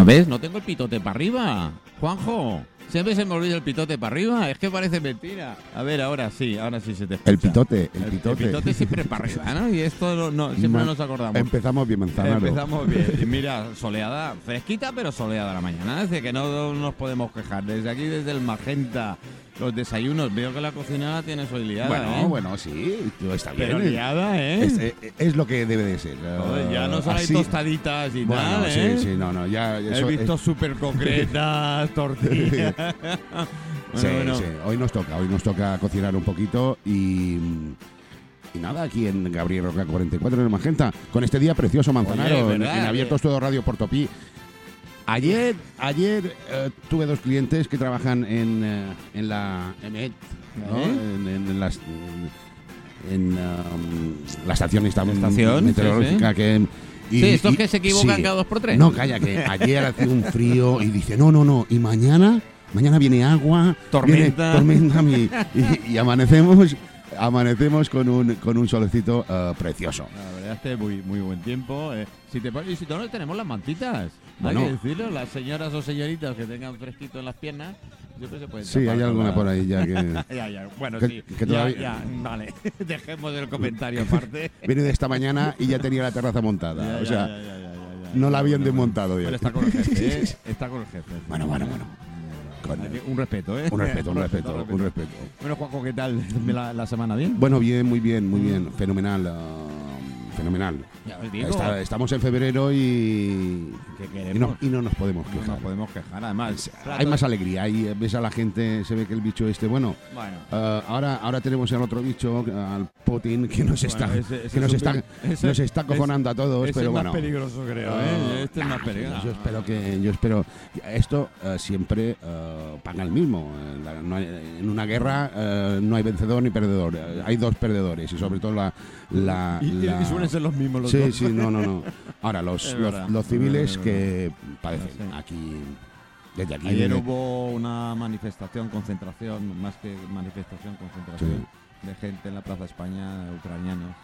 ¿no ves? No tengo el pitote para arriba. Juanjo, siempre se me olvida el pitote para arriba. Es que parece mentira. A ver, ahora sí, ahora sí se te escucha. El pitote, el El pitote. pitote siempre para arriba, ¿no? Y esto no, no- siempre Ma- nos acordamos. Empezamos bien, Manzanaro. Empezamos bien. Y mira, soleada, fresquita, pero soleada la mañana. Es decir, que no nos podemos quejar. Desde aquí, desde el Magenta, los desayunos, veo que la cocina la tienes hoy liada. Bueno, ¿eh? bueno, sí, está bien. Pero liada, ¿eh? Es, eh, es lo que debe de ser. Joder, ya no hay así- tostaditas y Bueno, tal, ¿eh? sí, sí, no, no, ya He visto súper concretas, tortillas. sí, Bueno, bueno. sí, hoy nos toca, hoy nos toca cocinar un poquito y y nada, aquí en Gabriel Roca 44 en el Magenta, con este día precioso Manzanaro, Oye, en, en Abiertos Todo Radio Portopí. Ayer, ayer eh, tuve dos clientes que trabajan en, eh, en la EMET, ¿no? ¿Eh? en, en- en las en um, la estación, esta Estación, meteorológica sí, sí. que y- sí, estos y- que se equivocan sí. cada dos por tres. No, calla, que ayer hacía un frío y dice, no, no, no, y mañana, mañana viene agua, Tormenta. viene tormenta y, y- y amanecemos, amanecemos con un, con un solecito eh, precioso. La verdad es que muy, muy buen tiempo. eh. Si te pones, y si no, tenemos las mantitas. Bueno. Hay que decirlo, las señoras o señoritas que tengan fresquito en las piernas, siempre se pueden Sí, tapar hay alguna la- por ahí ya que Ya, ya, bueno, Que- sí. que ya, todavía- ya, vale. Dejemos el comentario aparte. viene de esta mañana y ya tenía la terraza montada. Ya, o ya, sea, ya, ya, ya, ya, ya. no la habían Bueno, desmontado Pero bien. está con el jefe, ¿eh? Está con el jefe. Bueno, bueno, bueno. Un respeto, ¿eh? Un respeto, un respeto, un respeto. Bueno, Juanjo, ¿qué tal la, la semana? ¿Bien? Bueno, bien, muy bien, muy bien. Fenomenal. ah, fenomenal. Ya os digo. Está- estamos en febrero y, ¿Qué y, queremos? no, y no nos podemos No quejar. nos podemos quejar, además. Hay más alegría, ahí ves a la gente, se ve que el bicho este, bueno, Bueno. ah, ahora, ahora tenemos al otro bicho, al Putin, que nos está, Bueno, ese- ese que nos es un está, ese- nos está cojonando a todos, Ese pero es bueno. más peligroso, creo, Ah, ¿eh? Este es más peligroso. Yo espero que, yo espero, esto eh, siempre eh, paga el mismo. Eh, la- no hay- en una guerra eh, no hay vencedor ni perdedor, eh, hay dos perdedores y sobre todo la, la, Y, y- la- y suelen ser los mismos los sí, dos. sí, no, no, no. Ahora los, los, los es civiles que padecen Sí. aquí, desde aquí. Ayer desde- hubo una manifestación, concentración, más que manifestación, concentración Sí. de gente en la Plaza España, ucranianos,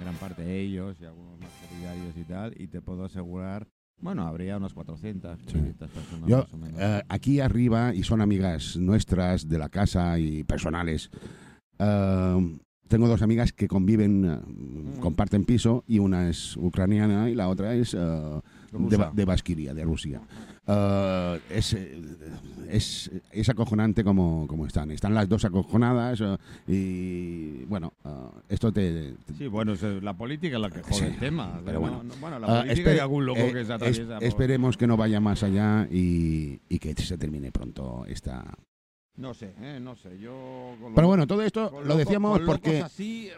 gran parte de ellos y algunos más solidarios y tal, y te puedo asegurar, bueno, habría unas 400, 500 personas Yo, más o menos. eh, aquí arriba, y son amigas nuestras de la casa y personales, eh, tengo dos amigas que conviven, eh, Mm. comparten piso, y una es ucraniana y la otra es eh, de, de Basquiria, de Rusia. Eh, es, es, es acojonante como, como están. Están las dos acojonadas y, bueno, esto te... te- Sí, bueno, es, la política es la que jode Sí, el tema. pero No, bueno. no, bueno, la política y algún loco eh, que se es- atraviesa. por- esperemos que no vaya más allá y, y que se termine pronto esta... No sé, eh, no sé. Yo. con Pero bueno, todo esto lo decíamos con porque... así,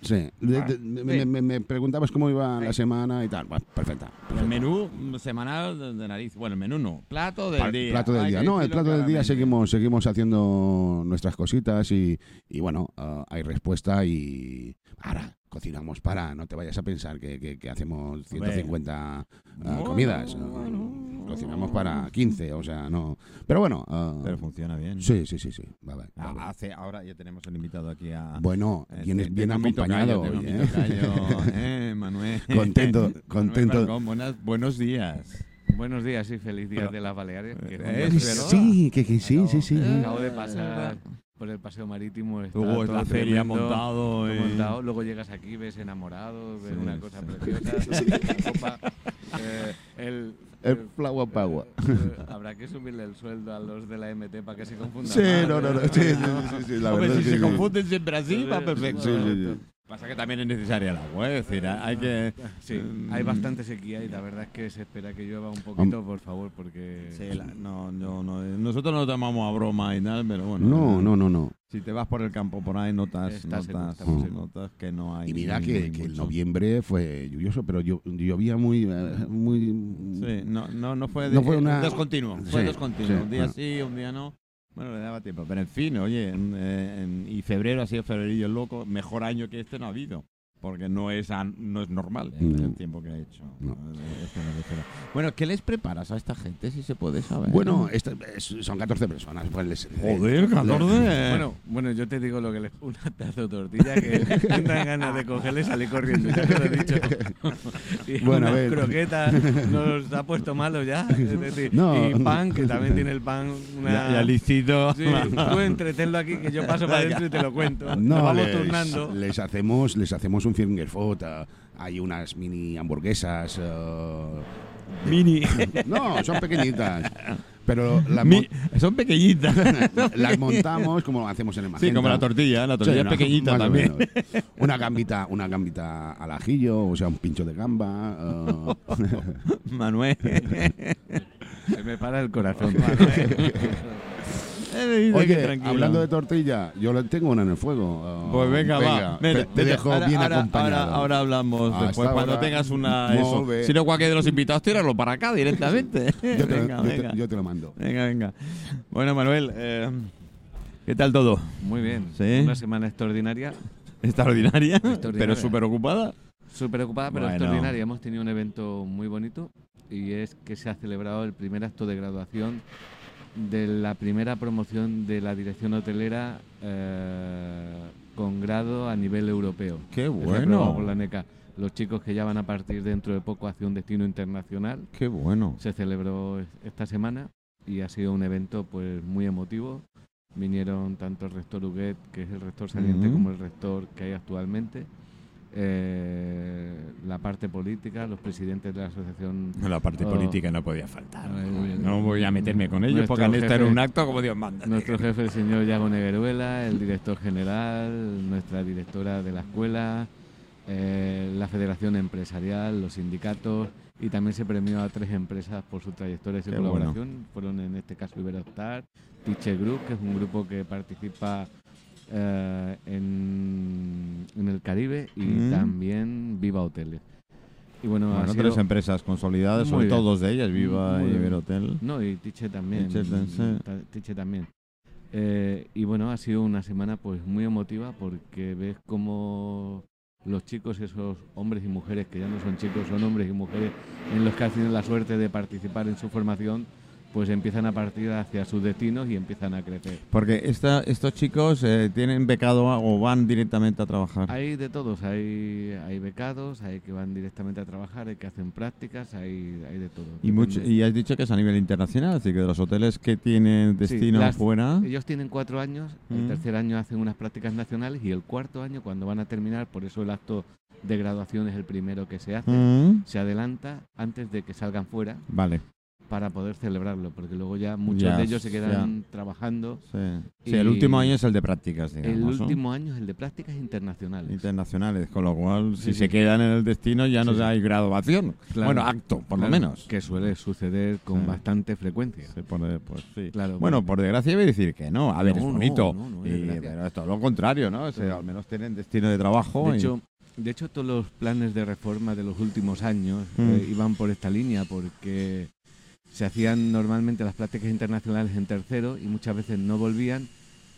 Sí, de- Ah, de- me, me- me preguntabas cómo iba la semana y tal. Bueno, perfecta. El menú semanal de, nariz. Bueno, el menú no. Plato del día. Plato del día. No, el plato del día seguimos, seguimos haciendo nuestras cositas y, y bueno, ah, hay respuesta y ahora cocinamos para, no te vayas a pensar que, que- que hacemos 150 ah, Bueno, comidas. Cocinamos para 15, o sea, no. Pero bueno, ah, Pero funciona bien. sí, sí, sí, sí. va, va, va, Ah, va. hace, ahora ya tenemos el invitado aquí a. Bueno, eh, vienes te- bien mi acompañado hoy, mi ¿eh? tocayo, eh, Manuel. Contento, Manuel contento. Buenas- buenos días. Buenos días y feliz día Pero- de las Baleares. que Eh, sí, que, que sí, sí, sí. Eh, Acabo de pasar. Por el paseo marítimo. está Hubo todo la feria tremendo, montado. todo eh. montado. Luego llegas aquí, ves enamorado, ves Sí, una cosa sí. preciosa, copa, eh, el, El flower power. eh, habrá que subirle el sueldo a los de la MT para que se confundan. Sí, más, no, no, no, ¿eh? sí, sí, sí, sí, la Hombre, verdad si es que se sí. confunden siempre así, va perfecto. Sí, sí, sí. Pasa que también es necesaria el agua, es decir, hay que... Sí, Mm. hay bastante sequía y la verdad es que se espera que llueva un poquito, por favor, porque... Sí, la- no, no, no, nosotros no lo tomamos a broma y tal, pero bueno. No, eh, no, no, no. Si te vas por el campo por ahí, notas, Está seco, notas, está muy seco. notas que no hay. Y mira ni- que, ni que el mucho. noviembre fue lluvioso, pero llo- llovía muy, eh, muy... Sí, no, no, no fue, No fue una- descontinuo. Fue Sí, descontinuo. sí, un día ah. sí, un día no. Bueno, le daba tiempo. Pero en fin, oye, en- en- y febrero ha sido febrerillo loco. Mejor año que este no ha habido. Porque no es no es normal el, No. el tiempo que ha hecho. No. Bueno, ¿qué les preparas a esta gente, si se puede saber? Bueno, esta- es- son 14 personas. Pues les- Joder, 14. Bueno, bueno, yo te digo lo que les una pedazo de tortilla que dan ganas de cogerle y salir corriendo. Ya te lo he dicho. Y Bueno, a unas ver. croquetas nos ha puesto malo ya. Es decir, No. y pan, que también tiene el pan una... ya, ya licito. Sí, tú entretenlo aquí que yo paso para adentro y te lo cuento. Nos No, vamos les, turnando. les hacemos, les hacemos un fingerfood. eh, hay unas mini hamburguesas. eh, Mini. no, son pequeñitas. Pero las, Mi- son pequeñitas. las montamos como hacemos en el sí, Magenta. como la tortilla. La tortilla Sí, es pequeñita también. Una gambita, una gambita al ajillo, o sea, un pincho de gamba. eh, Manuel. Se me para el corazón. Que Oye, tranquilo. hablando de tortilla, yo le tengo una en el fuego. eh, Pues venga, va. te- dejo ahora, bien ahora- acompañado. Ahora, ahora hablamos Hasta después. Cuando tengas una. Eso. Si no, cualquiera de los invitados, tíralo para acá directamente. yo, te, venga, yo te- venga. yo te lo mando. Venga, venga. Bueno, Manuel, eh, ¿qué tal todo? Muy bien. Sí. Una semana extraordinaria. Extraordinaria, Extraordinaria. pero súper ocupada. Súper ocupada, pero Bueno. extraordinaria. Hemos tenido un evento muy bonito y es que se ha celebrado el primer acto de graduación de la primera promoción de la dirección hotelera eh, con grado a nivel europeo. Qué bueno. la NECA. Los chicos que ya van a partir dentro de poco hacia un destino internacional Qué bueno. se celebró es- esta semana y ha sido un evento pues muy emotivo. Vinieron tanto el rector Huguet, que es el rector saliente, como el rector que hay actualmente. Eh, la parte política, los presidentes de la asociación. La parte Oh. política no podía faltar. Eh, No voy a meterme con ellos porque han estado en un acto como Dios manda. Nuestro jefe, el señor Yago Negueruela, el director general, nuestra directora de la escuela, eh, la federación empresarial, los sindicatos y también se premió a tres empresas por su trayectoria y su Qué colaboración. Fueron en este caso Iberostar, Teacher Group, que es un grupo que participa eh, en, en el Caribe y Mm. también Viva Hoteles. Y bueno, Bueno, tres empresas consolidadas, sobre bien. todo dos de ellas, Viva Muy y. Iberhotel. No, y Tiche también. Tiche. Ta- Tiche también. Eh, y bueno, ha sido una semana pues muy emotiva porque ves cómo los chicos, esos hombres y mujeres que ya no son chicos, son hombres y mujeres en los que tenido la suerte de participar en su formación, pues empiezan a partir hacia sus destinos y empiezan a crecer. Porque esta, estos chicos eh, tienen becado o van directamente a trabajar. Hay de todos, hay, hay becados, hay que van directamente a trabajar, hay que hacen prácticas, hay, hay de todo. Y, mucho, Depende. y has dicho que es a nivel internacional, así que de los hoteles que tienen destino las- fuera. Ellos tienen cuatro años, el Mm. tercer año hacen unas prácticas nacionales y el cuarto año, cuando van a terminar, por eso el acto de graduación es el primero que se hace, Mm, se adelanta antes de que salgan fuera Vale, para poder celebrarlo, porque luego ya muchos Ya, de ellos se quedan ya. trabajando. sí. Sí, el último año es el de prácticas, digamos. el ¿no? último año es el de prácticas internacionales. Internacionales, con lo cual, si Sí, se sí. quedan en el destino ya no Sí, sí. hay graduación. Claro. Bueno, acto, por lo Claro, menos. Que suele suceder con Sí. bastante frecuencia. Se pone, pues sí. Claro, Bueno, por desgracia voy a decir que no. A ver, No, es no, bonito. no, no, y- pero es todo lo contrario, ¿no? O sea, Sí. al menos tienen destino de trabajo. De y- hecho, de hecho, todos los planes de reforma de los últimos años Mm. eh, iban por esta línea porque se hacían normalmente las prácticas internacionales en tercero y muchas veces no volvían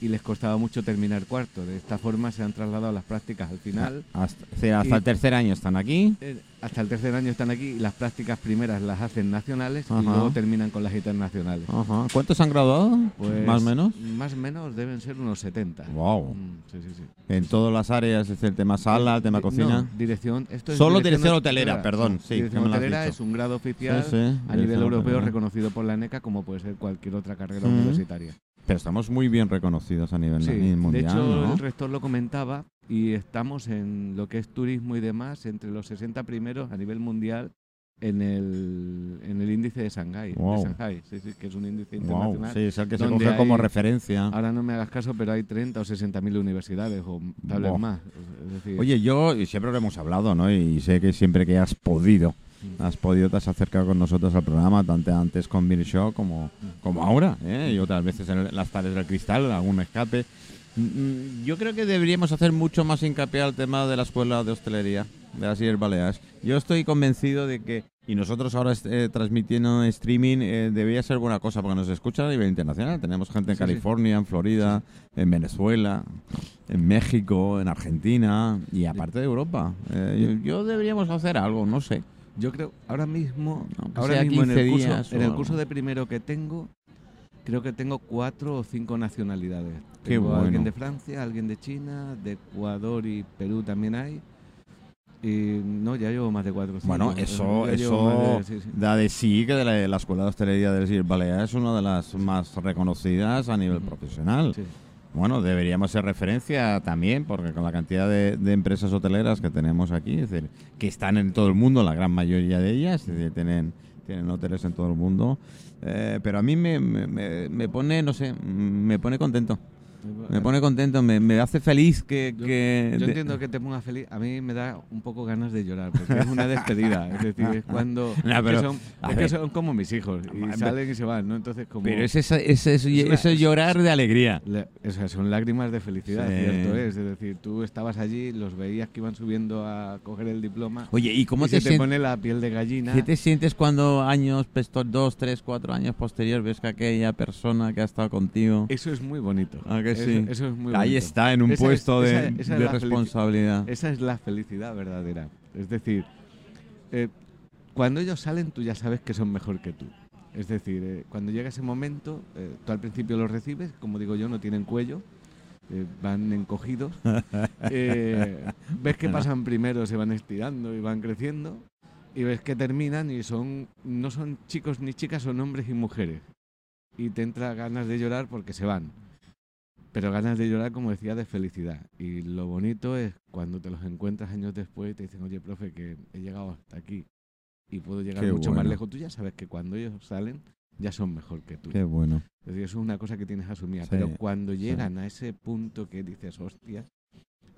y les costaba mucho terminar cuarto. De esta forma se han trasladado las prácticas al final. hasta, o sea, hasta el tercer año están aquí. Eh, hasta el tercer año están aquí y las prácticas primeras las hacen nacionales Ajá. y luego terminan con las internacionales. Ajá. ¿Cuántos han graduado? Pues, ¿Más o menos? Más o menos deben ser unos 70. Wow. Mm, sí, sí, sí. En todas las áreas, es el tema sala, el tema Eh, cocina. no, dirección. Esto es Solo dirección hotelera, perdón, sí, dirección hotelera es un grado oficial a nivel europeo hotelera. reconocido por la NECA como puede ser cualquier otra carrera universitaria. Pero estamos muy bien reconocidos a nivel Sí, mundial, de hecho, ¿no? el rector lo comentaba y estamos en lo que es turismo y demás entre los 60 primeros a nivel mundial en el, en el índice de Shanghái, Wow. de Shanghái, sí, sí, que es un índice Wow, internacional. sí, es el que se coge como referencia. Ahora no me hagas caso, pero hay 30 o 60 mil universidades o tal vez más. Es decir, Oye, yo, siempre lo hemos hablado, ¿no? Y sé que siempre que has podido. Has podido, te has acercado con nosotros al programa, tanto antes con Beer Show como, como ahora, ¿eh? Y otras veces en las tardes del cristal, algún escape. Mm, Yo creo que deberíamos hacer mucho más hincapié al tema de la escuela de hostelería de las Illes Baleares. Yo estoy convencido de que, y nosotros ahora eh, transmitiendo en streaming, eh, debería ser buena cosa porque nos escuchan a nivel internacional. Tenemos gente en Sí, sí. California, en Florida, en Venezuela. en México, en Argentina y aparte de Europa. Eh, yo, yo deberíamos hacer algo, no sé. Yo creo, ahora mismo, Aunque ahora mismo en 15 el, curso, días en el curso de primero que tengo, creo que tengo cuatro o cinco nacionalidades. Qué Tengo bueno. alguien de Francia, alguien de China, de Ecuador y Perú también hay. Y no, ya llevo más de cuatro cinco. Bueno, eso, ya eso de- sí, sí. da de sí que de la, la Escuela de Hostelería del Sir Balear es una de las más reconocidas a nivel profesional. Sí. Bueno, deberíamos ser referencia también, porque con la cantidad de, de empresas hoteleras que tenemos aquí, es decir, que están en todo el mundo, la gran mayoría de ellas, tienen, tienen hoteles en todo el mundo. Eh, pero a mí me, me- me- me pone, no sé, me pone contento. Me pone contento, me, me hace feliz que... Yo- que Yo entiendo que te ponga feliz. A mí me da un poco ganas de llorar, porque es una despedida. Es decir, es cuando. No, es que son, a es que ver. son como mis hijos. Y salen y se van, ¿no? Entonces, como. Pero es ese- Es una- ese llorar de alegría. La- o sea, son lágrimas de felicidad, Sí. cierto es. Es decir, tú estabas allí, los veías que iban subiendo a coger el diploma. Oye, ¿y cómo y te, se te pone la piel de gallina. qué te sientes cuando años, pues, dos, tres, cuatro años posterior, ves que aquella persona que ha estado contigo... Eso es muy bonito. ¿A que eso, sí? eso es muy Ahí bonito. está, en un Esa es- puesto de, esa- esa responsabilidad. Esa es la felicidad verdadera. Es decir, eh, cuando ellos salen, tú ya sabes que son mejor que tú. Es decir, eh, cuando llega ese momento, eh, tú al principio los recibes, como digo yo, no tienen cuello, van encogidos. Ves que pasan primero, se van estirando y van creciendo. Y ves que terminan y son no son chicos ni chicas, son hombres y mujeres. Y te entra ganas de llorar porque se van. Pero ganas de llorar, como decía, de felicidad. Y lo bonito es cuando te los encuentras años después y te dicen, oye, profe, que he llegado hasta aquí y puedo llegar Qué mucho más lejos. Tú ya sabes que cuando ellos salen, ya son mejor que tú. Qué bueno. Es decir, eso es una cosa que tienes asumida. Sí, Pero cuando llegan a ese punto que dices, hostias,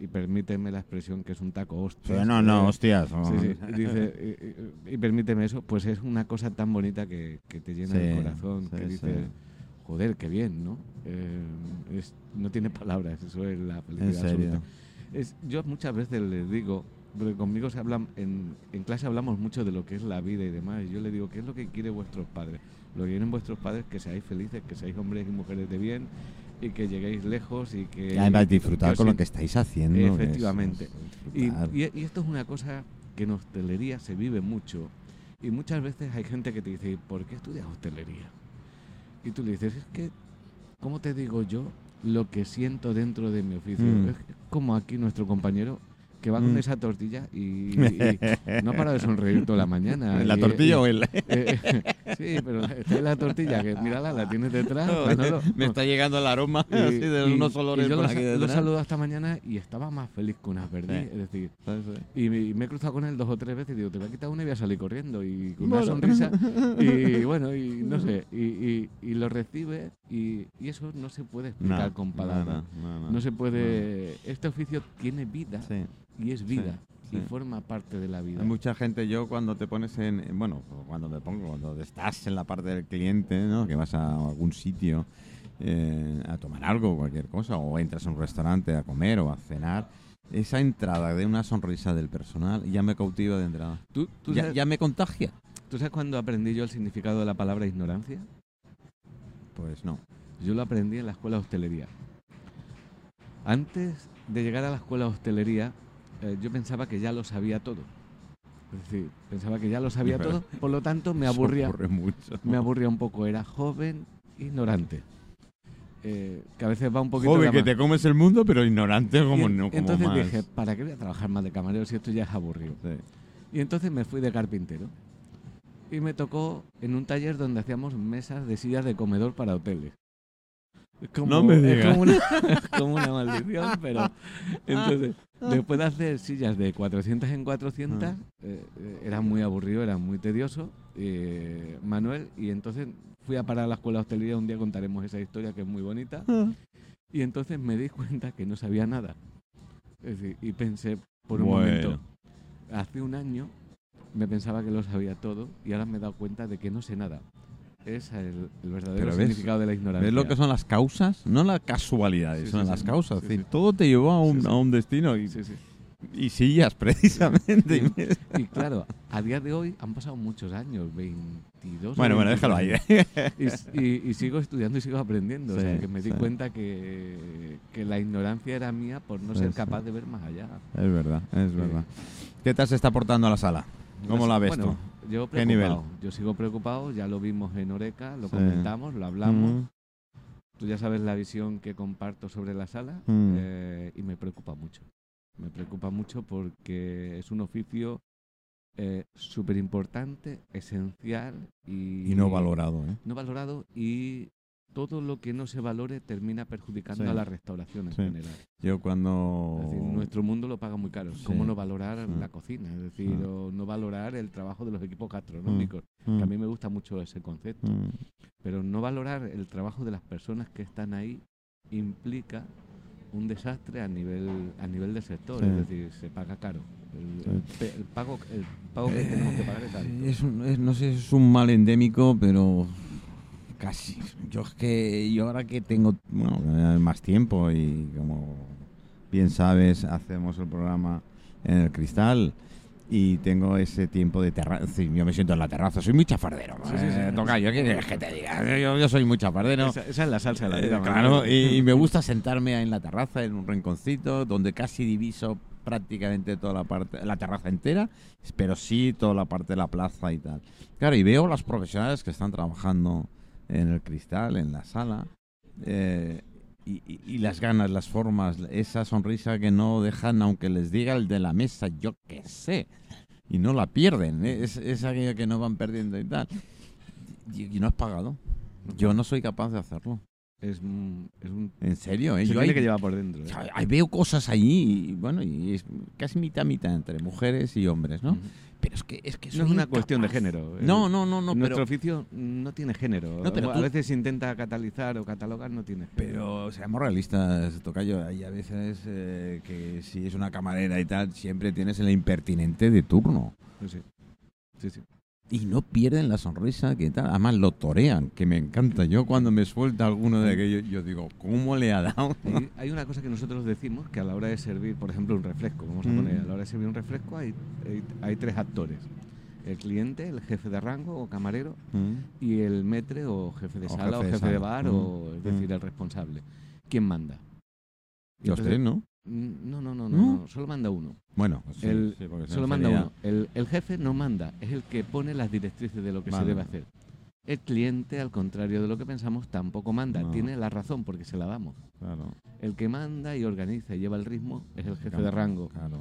y permíteme la expresión que es un taco Sí, hostias. no, no, eh, hostias. Sí, sí, y, dice, y, y- y permíteme eso, pues es una cosa tan bonita que, que te llena el Sí, corazón, sí, que dices, joder, qué bien, ¿no? Eh, es- no tiene palabras, eso es la felicidad absoluta. Es, yo muchas veces les digo, porque conmigo se hablan, en, en clase hablamos mucho de lo que es la vida y demás, y yo le digo, ¿qué es lo que quieren vuestros padres? Lo que quieren vuestros padres que seáis felices, que seáis hombres y mujeres de bien, y que lleguéis lejos y que... Además disfrutar con lo que estáis haciendo. Efectivamente. es y, y- y esto es una cosa que en hostelería se vive mucho. Y muchas veces hay gente que te dice, "¿Y ¿por qué estudias hostelería? Y tú le dices, es que, ¿cómo te digo yo lo que siento dentro de mi oficio? Mm. Es como aquí nuestro compañero que va con Mm. esa tortilla y, y no para de sonreír toda la mañana. ¿La Y- tortilla o el...? eh, sí, pero esta es la tortilla, que mírala, la tienes detrás. No, Manolo. me está llegando el aroma Y- así de y- unos y olores yo por lo, aquí sa- lo detrás. saludo esta mañana y estaba más feliz que una perdiz. Sí. Es decir, Sí, y me, y me he cruzado con él dos o tres veces y digo, te voy a quitar una y voy a salir corriendo. Y con una sonrisa. Y bueno, y no sé, y, lo recibe y, eso no se puede explicar No, con palabras. no, se puede... Este oficio tiene vida Sí. y es vida. Y forma parte de la vida. Hay mucha gente, yo cuando te pones en, en- bueno, cuando me pongo, cuando estás en la parte del cliente, ¿no? que vas a algún sitio eh, a tomar algo, cualquier cosa, o entras a un restaurante a comer o a cenar, esa entrada de una sonrisa del personal ya me cautiva de entrada. ¿Tú, tú Ya, sabes, ya me contagia. ¿Tú sabes cuándo aprendí yo el significado de la palabra ignorancia? Pues no. Yo lo aprendí en la escuela de hostelería. Antes de llegar a la escuela de hostelería, eh, yo pensaba que ya lo sabía todo. Es decir, pensaba que ya lo sabía todo, por lo tanto me aburría, mucho. me aburría un poco. Era joven, ignorante. Eh, que a veces va un poquito Joven, que te comes el mundo, pero ignorante como no. Como entonces más. dije, ¿para qué voy a trabajar más de camarero si esto ya es aburrido? Sí. Y entonces me fui de carpintero. Y me tocó en un taller donde hacíamos mesas de sillas de comedor para hoteles. Es como, No me es digas. como una, es como una maldición, pero entonces, después de hacer sillas de 400 en 400, Ah. eh, eh, era muy aburrido, era muy tedioso, eh, Manuel, y entonces fui a parar a la escuela de hostelería, un día contaremos esa historia que es muy bonita, y entonces me di cuenta que no sabía nada. Es decir, y pensé por un Bueno. momento, hace un año me pensaba que lo sabía todo y ahora me he dado cuenta de que no sé nada. Es el, el verdadero ves- significado de la ignorancia. ¿Ves lo que son las causas? No las casualidades, Sí, son sí, las sí. causas. Es decir, todo te llevó a un, a un destino y, y sillas, precisamente. Y claro, a día de hoy han pasado muchos años, 22. o Bueno, bueno, 23 déjalo ahí. Y, sigo estudiando y sigo aprendiendo. o sea, que me di cuenta que, que la ignorancia era mía por no ser capaz de ver más allá. Es verdad, es verdad. ¿Qué tal se está portando a la sala? ¿Cómo la ves bueno, Yo ¿Qué nivel? preocupado. Yo sigo preocupado, ya lo vimos en Oreca, lo Sí. comentamos, lo hablamos. Mm, Tú ya sabes la visión que comparto sobre la sala Mm. eh, y me preocupa mucho. Me preocupa mucho porque es un oficio súper importante, esencial y, Y no valorado, ¿eh? no valorado y todo lo que no se valore termina perjudicando Sí. a la restauración en Sí. general. Yo cuando... Es decir, nuestro mundo lo paga muy caro. Sí. ¿Cómo no valorar Mm. la cocina? Es decir, Mm. o no valorar el trabajo de los equipos gastronómicos. Mm, Que a mí me gusta mucho ese concepto. mm, Pero no valorar el trabajo de las personas que están ahí implica un desastre a nivel a nivel del sector. Es decir, se paga caro. El, el el pago, el pago que tenemos que pagar es alto. Es un- es- no sé si es un mal endémico, pero casi. Yo es que yo ahora que tengo bueno, más tiempo y como bien sabes, hacemos el programa en el cristal y tengo ese tiempo de terraza. Yo me siento en la terraza, soy muy chafardero. Sí, sí, sí. eh, tocayo, ¿qué quieres que te diga? Yo, yo soy muy chafardero. Esa, esa es la salsa de la Eh, vida. claro, y me gusta sentarme en la terraza, en un rinconcito, donde casi diviso prácticamente toda la parte, la terraza entera, pero sí toda la parte de la plaza y tal. Claro, y veo las profesionales que están trabajando en el cristal, en la sala, eh, y, las ganas, las formas, esa sonrisa que no dejan, aunque les diga el de la mesa, yo qué sé, y no la pierden, ¿eh? es, es aquello que no van perdiendo y tal. Y, y no has pagado. Yo no soy capaz de hacerlo. Es, un- es un En serio, ¿eh? se Yo ahí- que llevar por dentro. ¿eh? veo cosas allí y bueno, y es casi mitad mitad entre mujeres y hombres, ¿no? Pero es que es que No es una incapaz. cuestión de género. No, no, no, no, Nuestro pero oficio no tiene género. No, pero a tú- veces intenta catalizar o catalogar, no tiene género. pero seamos realistas, Tocayo, hay a veces eh, que si es una camarera y tal, siempre tienes el impertinente de turno. Sí. Sí, sí. Y no pierden la sonrisa, que tal. Además lo torean, que me encanta. Yo cuando me suelta alguno de aquellos, yo digo, ¿cómo le ha dado? Hay, hay una cosa que nosotros decimos que a la hora de servir, por ejemplo, un refresco, vamos a Mm. poner, a la hora de servir un refresco hay, hay, hay tres actores. El cliente, el jefe de rango o camarero Mm. y el metre o jefe de O sala jefe o jefe de bar Mm. o es decir, Mm. el responsable. ¿Quién manda? Los tres, ¿no? Mm, No, no, no, no, ¿No? no, solo manda uno. Bueno, sí, El- sí, porque si Solo manda uno. El, el jefe no manda, es el que pone las directrices de lo que Vale. se debe hacer. El cliente, al contrario de lo que pensamos, tampoco manda. No. Tiene la razón porque se la damos. Claro. El que manda y organiza y lleva el ritmo es el jefe de rango. Claro.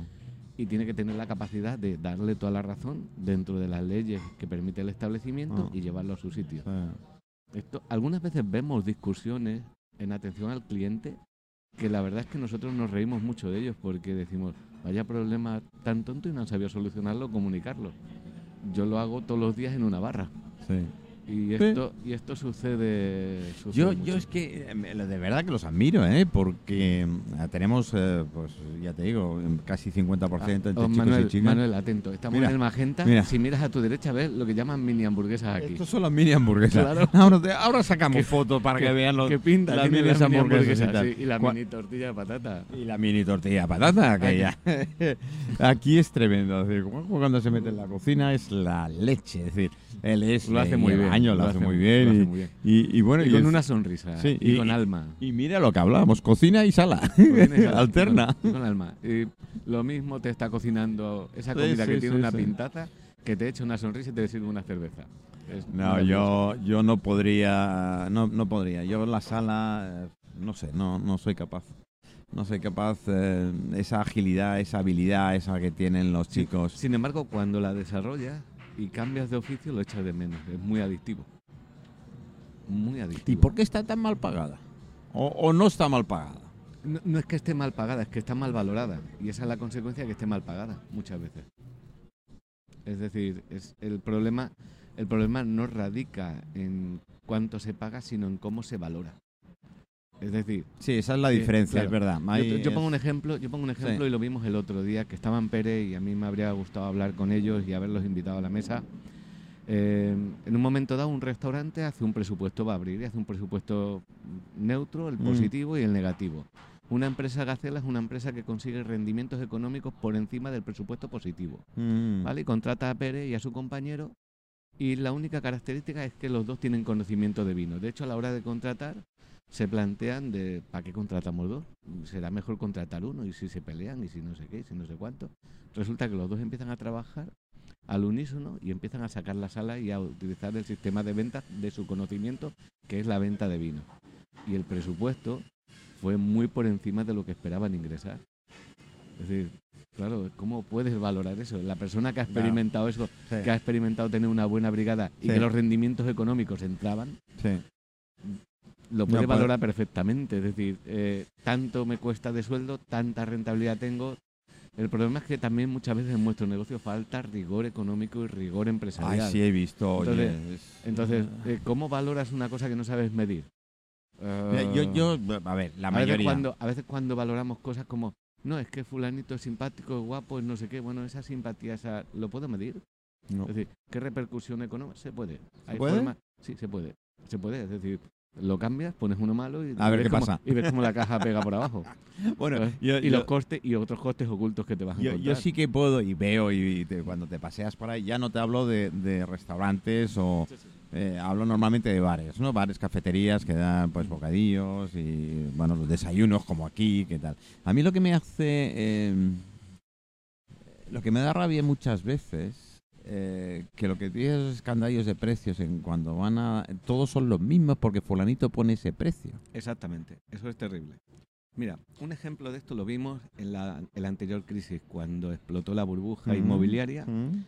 Y tiene que tener la capacidad de darle toda la razón dentro de las leyes que permite el establecimiento Ah. y llevarlo a su sitio. Sí. Esto, algunas veces vemos discusiones en atención al cliente que la verdad es que nosotros nos reímos mucho de ellos porque decimos, vaya problema tan tonto y no han sabido solucionarlo, comunicarlo. Yo lo hago todos los días en una barra. Sí. Y esto, y esto sucede, sucede Yo, mucho. yo es que eh, de verdad que los admiro, ¿eh? Porque eh, tenemos, eh, pues ya te digo, casi 50% entre Oh, chicos Manuel, y chicas. Manuel, atento. Estamos Mira, en el Magenta. mira. Si miras a tu derecha, ves lo que llaman mini hamburguesas aquí. Estos son las mini hamburguesas. Claro. Ahora, te- ahora sacamos Que- fotos para que, vean los, ¿Qué pinta las mini hamburguesas y hamburguesas? tal. sí, y la mini tortilla de patata. Y la mini tortilla de patata, que Aquí. ya. Aquí es tremendo. Es decir, cuando se mete en la cocina es la leche. Es decir, él es. Lo hace muy bien. Años, lo, hace muy bien. hace y, muy bien. y- y bueno, Y, con es- una sonrisa. Sí, y, con alma. Y mira lo que hablábamos: cocina y sala. Cocina Alterna. Con, alma. Y lo mismo te está cocinando esa Sí, comida que sí, tiene una sí. pintaza que te echa una sonrisa y te sirve una cerveza. Es No, yo, yo no podría, no, no podría. Yo en la sala, no sé, no, no soy capaz. No soy capaz, eh, esa agilidad, esa habilidad, esa que tienen los Sí, chicos. Sin embargo, cuando la desarrollas y cambias de oficio, lo echas de menos. Es muy adictivo. Muy adictivo. ¿Y por qué está tan mal pagada? O, o no está mal pagada? No, no es que esté mal pagada, es que está mal valorada. Y esa es la consecuencia de que esté mal pagada, muchas veces. Es decir, es el problema, el problema no radica en cuánto se paga, sino en cómo se valora. Es decir, Sí, esa es la diferencia, claro. es verdad. yo, pongo un ejemplo, yo pongo un ejemplo Sí. y lo vimos el otro día que estaban Pérez y a mí me habría gustado hablar con ellos y haberlos invitado a la mesa. Eh, en un momento dado, un restaurante hace un presupuesto, va a abrir y hace un presupuesto neutro, el Mm. positivo y el negativo. Una empresa Gacela es una empresa que consigue rendimientos económicos por encima del presupuesto positivo. Mm. ¿Vale? Y contrata a Pérez y a su compañero. Y la única característica es que los dos tienen conocimiento de vino. De hecho, a la hora de contratar, se plantean de ¿para qué contratamos dos? Será mejor contratar uno y si se pelean y si no sé qué, y si no sé cuánto. Resulta que los dos empiezan a trabajar al unísono y empiezan a sacar la sala y a utilizar el sistema de ventas de su conocimiento, que es la venta de vino. Y el presupuesto fue muy por encima de lo que esperaban ingresar. Es decir, claro, ¿cómo puedes valorar eso? La persona que ha Claro. experimentado eso, Sí. que ha experimentado tener una buena brigada y Sí. que los rendimientos económicos entraban, Sí. Lo puede puede- valorar perfectamente. Es decir, eh, tanto me cuesta de sueldo, tanta rentabilidad tengo. El problema es que también muchas veces en nuestro negocio falta rigor económico y rigor Ay, empresarial. sí he visto. oye, Entonces- es- Entonces, eh, ¿cómo valoras una cosa que no sabes medir? Eh, yo, yo, a ver, la a, veces mayoría. cuando, a veces cuando valoramos cosas como, no, es que fulanito es simpático, es guapo, es no sé qué, bueno, esa simpatía, esa, ¿lo puedo medir? No. Es decir, ¿qué repercusión económica? Se puede. Hay puede? formas- sí, se puede. Se puede, es decir, lo cambias, pones uno malo y, A ver ves qué cómo- pasa. y ves cómo la caja pega por abajo. Bueno, y yo- los costes y otros costes ocultos que te vas a yo- encontrar. yo sí que puedo y veo y te- cuando te paseas por ahí, ya no te hablo de, de restaurantes o eh, hablo normalmente de bares, ¿no? Bares, cafeterías que dan pues bocadillos y bueno, los desayunos como aquí, ¿qué tal? A mí lo que me hace, eh, lo que me da rabia muchas veces, eh, que lo que tienes es escandallos de precios en cuando van a, todos son los mismos porque fulanito pone ese precio. Exactamente, eso es terrible. Mira, un ejemplo de esto lo vimos en la, en la anterior crisis, cuando explotó la burbuja Mm. inmobiliaria. Mm.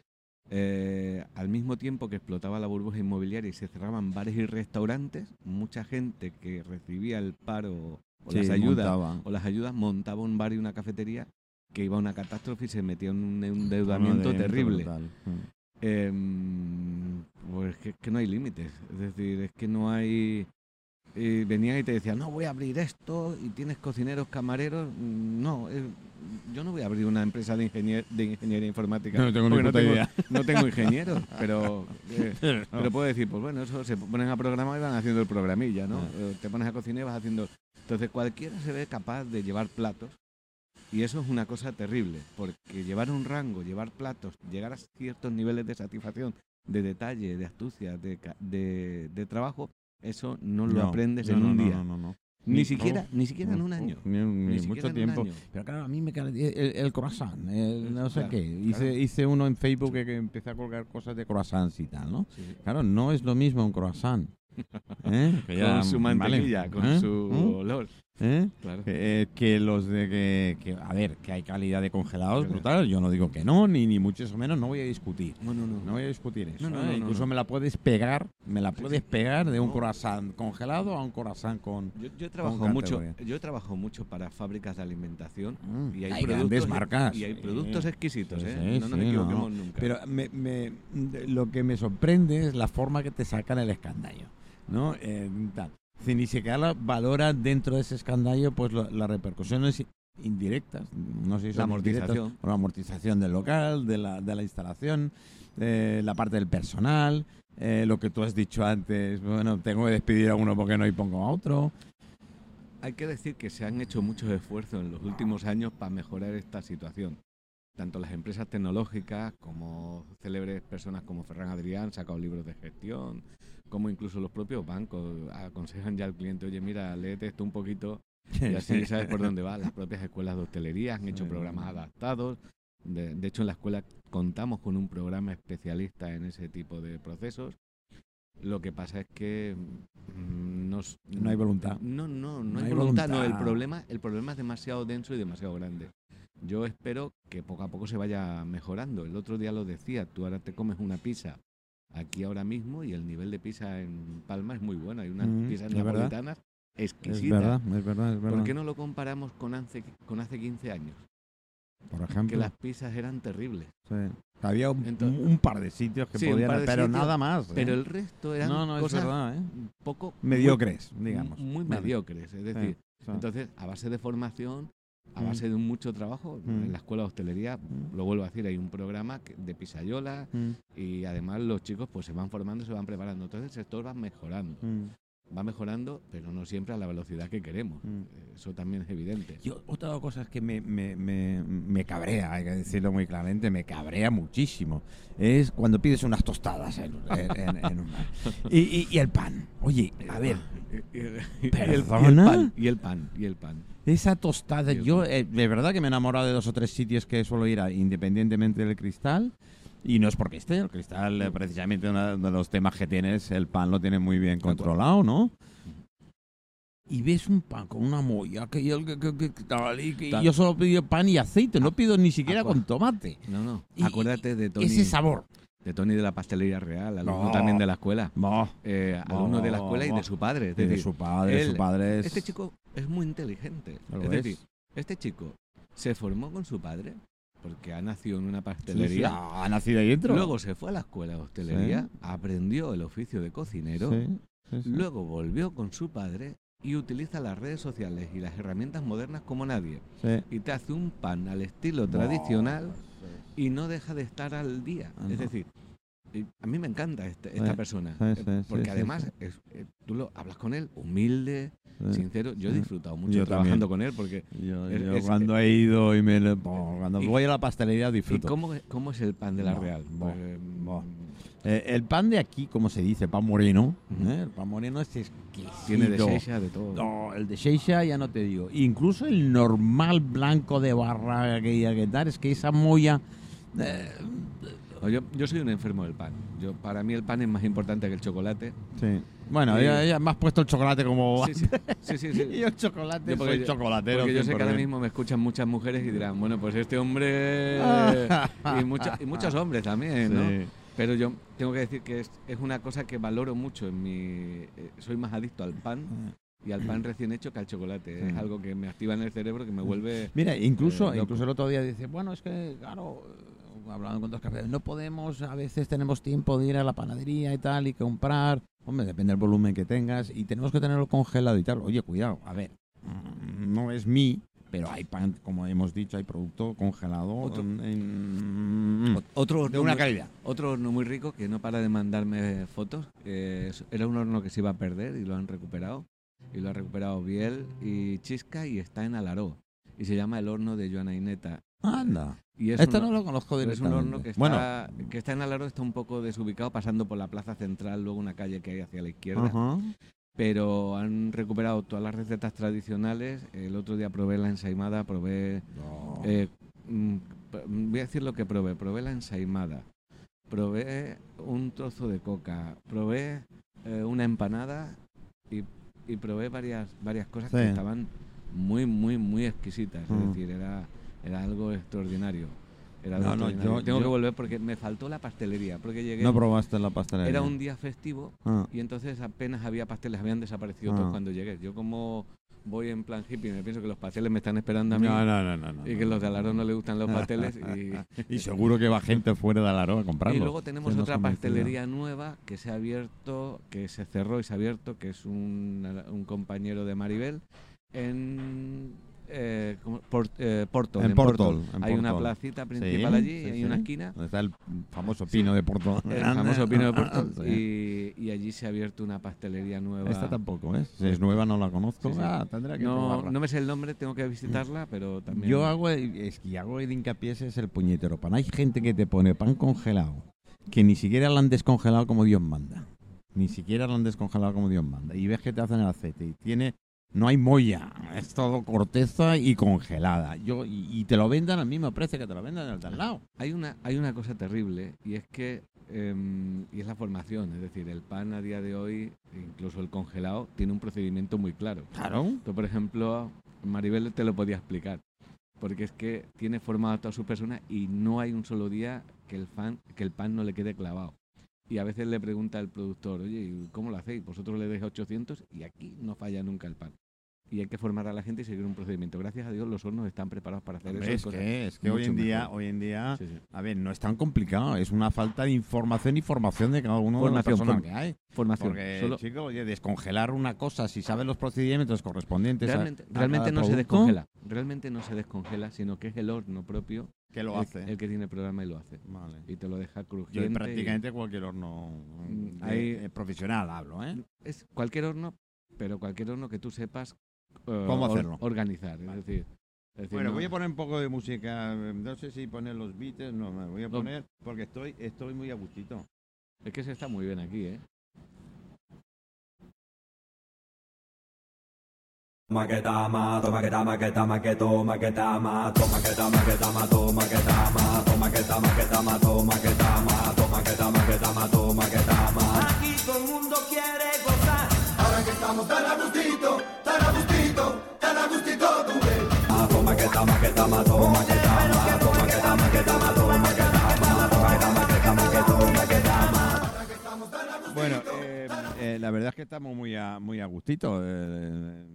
Eh, al mismo tiempo que explotaba la burbuja inmobiliaria y se cerraban bares y restaurantes, mucha gente que recibía el paro o Sí, las ayudas montaba. o las ayudas montaba un bar y una cafetería que iba a una catástrofe y se metía en un endeudamiento terrible. Em, pues que, que no hay límites. Es decir, es que no hay. eh, venían y te decían, no, voy a abrir esto y tienes cocineros, camareros. Mm, No, eh, yo no voy a abrir una empresa de, ingenier- de ingeniería informática. No tengo ni puta tengo, idea. no tengo ingenieros, pero, eh, pero puedo decir, pues bueno, eso se ponen a programar y van haciendo el programilla, ¿no? Ah. Eh, Te pones a cocinar y vas haciendo. Entonces cualquiera se ve capaz de llevar platos y eso es una cosa terrible, porque llevar un rango, llevar platos, llegar a ciertos niveles de satisfacción, de detalle, de astucia, de, ca- de, de trabajo, eso no lo No, aprendes no, en no, un no, día. no, no, no. Ni, Ni- siquiera, no, ni siquiera en un año. Ni, ni Ni siquiera mucho tiempo. Pero claro, a mí me cae el, el croissant, el no sé Claro, qué. Hice, claro. hice uno en Facebook que, que empecé a colgar cosas de croissants y tal, ¿no? Sí, sí. Claro, no es lo mismo un croissant. ¿eh? Con su vale, mantequilla, con ¿eh? su ¿eh? olor. ¿Eh? Claro. Eh, que los de que, que- a ver, que hay calidad de congelados brutal. Yo no digo que no, ni, ni mucho menos, no voy a discutir. No, no, no. No voy a discutir eso. No, no, ¿eh? Incluso me la puedes pegar, me la puedes pegar de un croissant congelado a un croissant con. Yo, yo he trabajado mucho, yo he trabajado mucho para fábricas de alimentación Mm, y hay, hay grandes marcas. y hay productos exquisitos, Sí, ¿eh? sí, no nos sí, equivoquemos nunca. Pero me, me- lo que me sorprende es la forma que te sacan el escandallo, ¿no? Eh, tal. Si ni siquiera valora dentro de ese escandallo pues las repercusiones indirectas, no sé si La amortización. la amortización del local, de la, de la instalación, eh, la parte del personal, eh, lo que tú has dicho antes, bueno, tengo que despedir a uno porque no y pongo a otro. Hay que decir que se han hecho muchos esfuerzos en los últimos años para mejorar esta situación. Tanto las empresas tecnológicas como célebres personas como Ferran Adrián han sacado libros de gestión, como incluso los propios bancos aconsejan ya al cliente, oye, mira, léete esto un poquito y así sabes por dónde va. Las propias escuelas de hostelería han hecho programas adaptados. De, de hecho, en la escuela contamos con un programa especialista en ese tipo de procesos. Lo que pasa es que mm, nos- No hay voluntad. No, no, no, No hay hay voluntad. No, el voluntad. problema, el problema es demasiado denso y demasiado grande. Yo espero que poco a poco se vaya mejorando. El otro día lo decía, tú ahora te comes una pizza aquí ahora mismo y el nivel de pizza en Palma es muy bueno. Hay unas Mm, pizzas es verdad. napolitanas Es exquisitas. verdad, es verdad, es verdad. ¿Por qué no lo comparamos con hace, con hace 15 años? Por Que ejemplo, las pizzas eran terribles. sí. había un, Entonces- un par de sitios que Sí, podían, pero sitios, nada más. ¿eh? Pero el resto eran no, no, es cosas verdad, ¿eh? poco... Mediocres, muy- digamos. Muy Vale. mediocres. Es decir, Sí. entonces, a base de formación, a Mm. base de mucho trabajo, Mm. en la escuela de hostelería, Mm. lo vuelvo a decir, hay un programa de pisayola Mm, y además los chicos pues se van formando, se van preparando. Entonces el sector va mejorando. Va mejorando, pero no siempre a la velocidad que queremos. Mm. Eso también es evidente. Yo, otra cosa es que me, me, me, me cabrea, hay que decirlo muy claramente, me cabrea muchísimo. Es cuando pides unas tostadas en, en- en- en un bar. Y, y- y el pan. Oye, a ver, Y- y- el- ¿Perdona? pan, y el pan, y el pan. esa tostada, yo eh, de verdad que me he enamorado de dos o tres sitios que suelo ir a, independientemente del cristal. Y no es porque esté, el cristal, eh, precisamente uno de los temas que tiene es el pan lo tiene muy bien controlado, ¿no? Y ves un pan con una molla que yo, que- que- que- tal, y que Tal. yo solo pido pan y aceite, no pido ni siquiera Acu- con tomate. No, no. Y- Acuérdate de Tony, Ese sabor. de Tony de la pastelería real, alumno No. también de la escuela. Eh, No, alumno de la escuela y de su padre. Es de su padre, él- su padre es... Este chico es muy inteligente. Es. decir, este chico se formó con su padre porque ha nacido en una Sí, sí, pastelería. ha nacido ahí dentro. Luego se fue a la escuela de hostelería, aprendió el oficio de cocinero, luego volvió con su padre y utiliza las redes sociales y las herramientas modernas como nadie. Y te hace un pan al estilo tradicional y no deja de estar al día. Es decir, a mí me encanta esta Sí, persona, sí, eh, sí, porque además es- eh, tú lo hablas con él humilde, sincero. Yo he disfrutado mucho Yo trabajando también. con él porque Yo, Es- yo es- cuando he ido y me... le- bo, cuando y- voy a la pastelería ¿y disfruto. cómo, cómo es el pan de la Bo, Real? bo, bo. Eh, el pan de aquí, como se dice, pan moreno. ¿eh? El pan moreno es exquisito. tiene de Seixa, de todo. No, el de Seixa ya no te digo. Incluso el normal blanco de barra aquella que tal, es que esa molla... eh, No, yo, yo soy un enfermo del pan. Yo, para mí el pan es más importante que el chocolate. sí. Bueno, ya, ya me has puesto el chocolate como... Sí, sí, sí, sí, sí. y el chocolate, Yo porque soy yo- chocolatero. Porque yo sé que ahora 100%. mismo me escuchan muchas mujeres y dirán, bueno, pues este hombre y, mucha- y muchos hombres también, ¿no? Sí. Pero yo tengo que decir que es, es una cosa que valoro mucho en mi... eh, soy más adicto al pan y al pan recién hecho que al chocolate. Es algo que me activa en el cerebro, que me vuelve... Mira, incluso, Eh, incluso el otro día dice, bueno, es que, claro, hablando con dos cafés, no podemos, a veces tenemos tiempo de ir a la panadería y tal y comprar. Hombre, depende del volumen que tengas y tenemos que tenerlo congelado y tal. Oye, cuidado, a ver, mm, no es mí, pero hay pan, como hemos dicho, hay producto congelado Otro- en- Otro de horno una muy- calidad. Otro horno muy rico que no para de mandarme fotos. era un horno que se iba a perder y lo han recuperado. Y lo ha recuperado Biel y Chisca y está en Alaró. Y se llama el horno de Joana Ineta. Anda, Y es esto un- no lo conozco Pero es un directamente. horno que bueno, está, que está en está un poco desubicado, pasando por la plaza central, luego una calle que hay hacia la izquierda. Pero han recuperado todas las recetas tradicionales. El otro día probé la ensaimada, probé... eh, mm, voy a decir lo que probé. Probé la ensaimada, probé un trozo de coca, probé eh, una empanada y, y probé varias, varias cosas Sí. que estaban muy, muy, muy exquisitas. Mm. Es decir, era, era algo extraordinario. Era algo No, no, extraordinario. yo- Tengo yo- que volver porque me faltó la pastelería. Porque llegué. no probaste la pastelería. era un día festivo Ah, y entonces apenas había pasteles, habían desaparecido Ah. todos cuando llegué. Yo como voy en plan hippie, me pienso que los pasteles me están esperando a mí no, no, no, no, no, y que los de. Alarón no le gustan los pasteles. y, Y seguro que va gente fuera de Alaró a comprarlo. y luego tenemos otra convencido. pastelería nueva que se ha abierto, que se cerró y se ha abierto, que es un, un compañero de Maribel en eh, ¿cómo? Port- eh, Porto. En en hay una placita Sí, principal allí, sí, hay sí. una esquina. Donde está el famoso pino de Porto. El famoso pino de Porto y, y allí se ha abierto una pastelería nueva. Esta tampoco, ¿eh? Si es nueva no la conozco. Ah, tendrá que No, probarla. no me sé el nombre, tengo que visitarla, pero también. Yo hago, es que hago el hincapié ese es el puñetero pan. Hay gente que te pone pan congelado, que ni siquiera lo han descongelado como Dios manda. Ni siquiera lo han descongelado como Dios manda. Y ves que te hacen el aceite y tiene... No hay molla, es todo corteza y congelada. Yo Y, y te lo vendan al mismo precio que te lo vendan al de al lado. Hay una, hay una cosa terrible y es que. em, y es la formación, es decir, el pan a día de hoy, incluso el congelado, tiene un procedimiento muy claro. Claro. Tú, por ejemplo, Maribel te lo podía explicar. Porque es que tiene formado a toda su persona y no hay un solo día que el, fan, que el pan no le quede clavado. Y a veces le pregunta el productor, oye, ¿y ¿cómo lo hacéis? Vosotros le deis 800 y aquí no falla nunca el pan. Y hay que formar a la gente y seguir un procedimiento. Gracias a Dios los hornos están preparados para hacer Hombre, eso. es que, es que hoy en día, mejor. hoy en día, Sí, sí. a ver, no es tan complicado, es una falta de información y formación de cada uno Formación, de las personas que hay. Formación. Porque, Solo- chico, oye, descongelar una cosa, si sabes los procedimientos correspondientes realmente a realmente no se descongela. Realmente no se descongela, sino que es el horno propio que lo el, hace. el que tiene el programa y lo hace. Vale. Y te lo deja Yo crujiente. en y- prácticamente cualquier horno Mm, hay- eh, profesional hablo, ¿eh? es cualquier horno, pero cualquier horno que tú sepas eh, ¿Cómo hacerlo? organizar. Vale. Es decir, es decir, Bueno, no- voy a poner un poco de música. No sé si poner los beats, no, me voy a poner porque estoy, estoy muy a gustito. es que se está muy bien aquí, ¿eh? Toma que tama, toma que tama, que tama, que toma que tama, toma que tama, que tama, toma que tama, toma que tama, que tama, toma que tama, toma que tama, que tama, toma que tama. Aquí todo el mundo quiere gozar. Ahora que estamos tan a gustito, tama, que tama, toma que tama, toma que tama, que tama, toma que tama, toma que tama, que tama, que toma que tama. Bueno, eh, eh, la verdad es que estamos muy a, muy a gustito. Eh,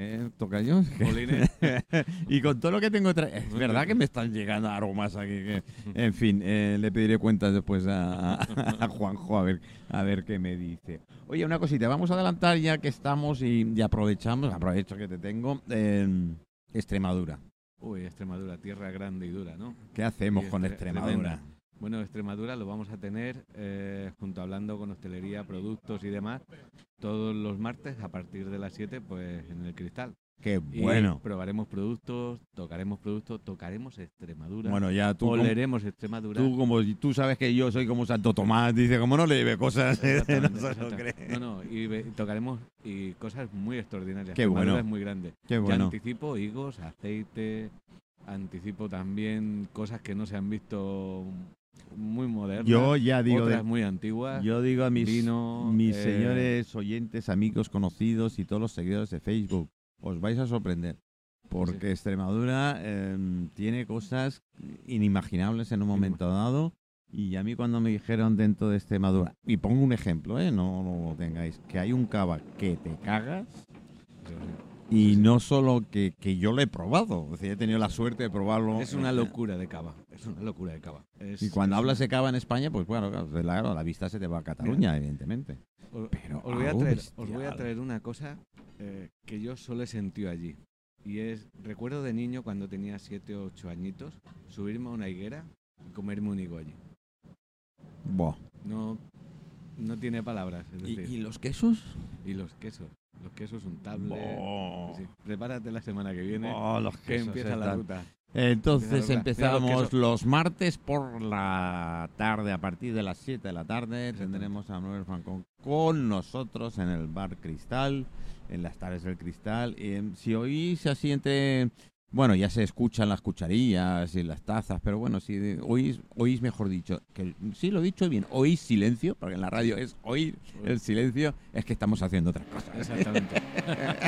eh, tocayo. Jolines. y con todo lo que tengo es verdad que me están llegando aromas aquí que- en fin eh, le pediré cuentas después a, a- a Juanjo a ver a ver qué me dice oye una cosita vamos a adelantar ya que estamos y, y aprovechamos aprovecho que te tengo en Extremadura Uy, Extremadura, tierra grande y dura, ¿no? qué hacemos con tre- Extremadura tremenda. Bueno, Extremadura lo vamos a tener eh, junto hablando con hostelería, productos y demás, todos los martes a partir de las 7, pues en el cristal. Qué Y bueno probaremos productos, tocaremos productos, tocaremos Extremadura, bueno ya tú como, oleremos Extremadura. tú como tú sabes que yo soy como Santo Tomás dice como no le lleve cosas no Exactamente, se lo exactamente. cree No, no, y, tocaremos y cosas muy extraordinarias. Qué Extremadura bueno. es muy grande. qué Ya bueno anticipo higos, aceite, anticipo también cosas que no se han visto muy modernas. yo ya digo de- muy antiguas. Yo digo a mis, vino, mis eh, señores oyentes, amigos, conocidos y todos los seguidores de Facebook, os vais a sorprender. Porque Extremadura em, tiene cosas inimaginables en un momento dado. Y a mí cuando me dijeron dentro de Extremadura, y pongo un ejemplo, ¿eh? no, no lo tengáis, que hay un cava que te cagas, y no solo que, que yo lo he probado, es decir, he tenido la suerte de probarlo. Es una locura de cava. Es una locura de cava. Es- Y cuando es hablas de cava en España, pues bueno, claro, la vista se te va a Cataluña, evidentemente. Os, pero os voy a algo traer, os voy a traer una cosa eh, que yo solo he sentido allí. Y es, recuerdo de niño cuando tenía 7 o 8 añitos, subirme a una higuera y comerme un higo allí. Buah. No, no tiene palabras. es ¿Y, decir, y los quesos? y los quesos. Los quesos. Buah. Sí, Prepárate la semana que viene los que empieza la están- ruta. Entonces la ruta. Empezamos los martes por la tarde, a partir de las 7 de la tarde tendremos a Manuel Franco con nosotros en el bar Cristal, en las tardes del Cristal. Eh, si oís así entre... Bueno, ya se escuchan las cucharillas y las tazas, pero bueno, si oís, oís mejor dicho, que sí lo he dicho bien, oís silencio, porque en la radio es oír el silencio, es que estamos haciendo otras cosas. Exactamente.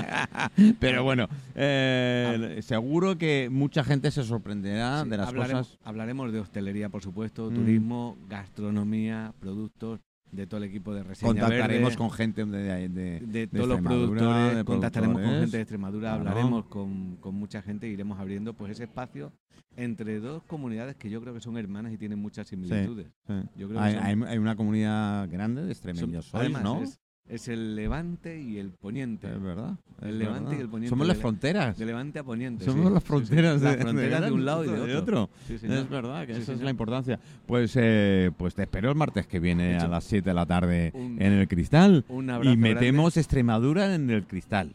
Pero bueno, eh, seguro que mucha gente se sorprenderá Sí, de las hablaremos, cosas. hablaremos de hostelería, por supuesto, Mm. turismo, gastronomía, productos, de todo el equipo de Reseña Contactaremos Verde, con gente de, de- de- de todos los Extremadura, productores, de contactaremos con gente de Extremadura, Claro. hablaremos con, con mucha gente, iremos abriendo pues ese espacio entre dos comunidades que yo creo que son hermanas y tienen muchas similitudes. Sí. Yo creo que Hay, son- hay- hay una comunidad grande de extremeños, además, ¿no? es, es el levante y el poniente. Es verdad. el levante verdad. y el poniente Somos las la- fronteras. De levante a poniente. Somos sí. las Sí, sí. fronteras, Las de, fronteras de un lado y de de otro. Es verdad, que esa es la importancia. Pues, eh, pues te espero el martes que viene a las 7 de la tarde Un- en el Cristal. Un abrazo Y metemos Extremadura en el cristal.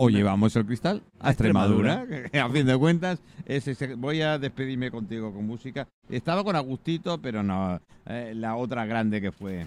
O llevamos el cristal a Extremadura, que a fin de cuentas. es ese- voy a despedirme contigo con música. Estaba con Agustito, pero no, eh, la otra grande que fue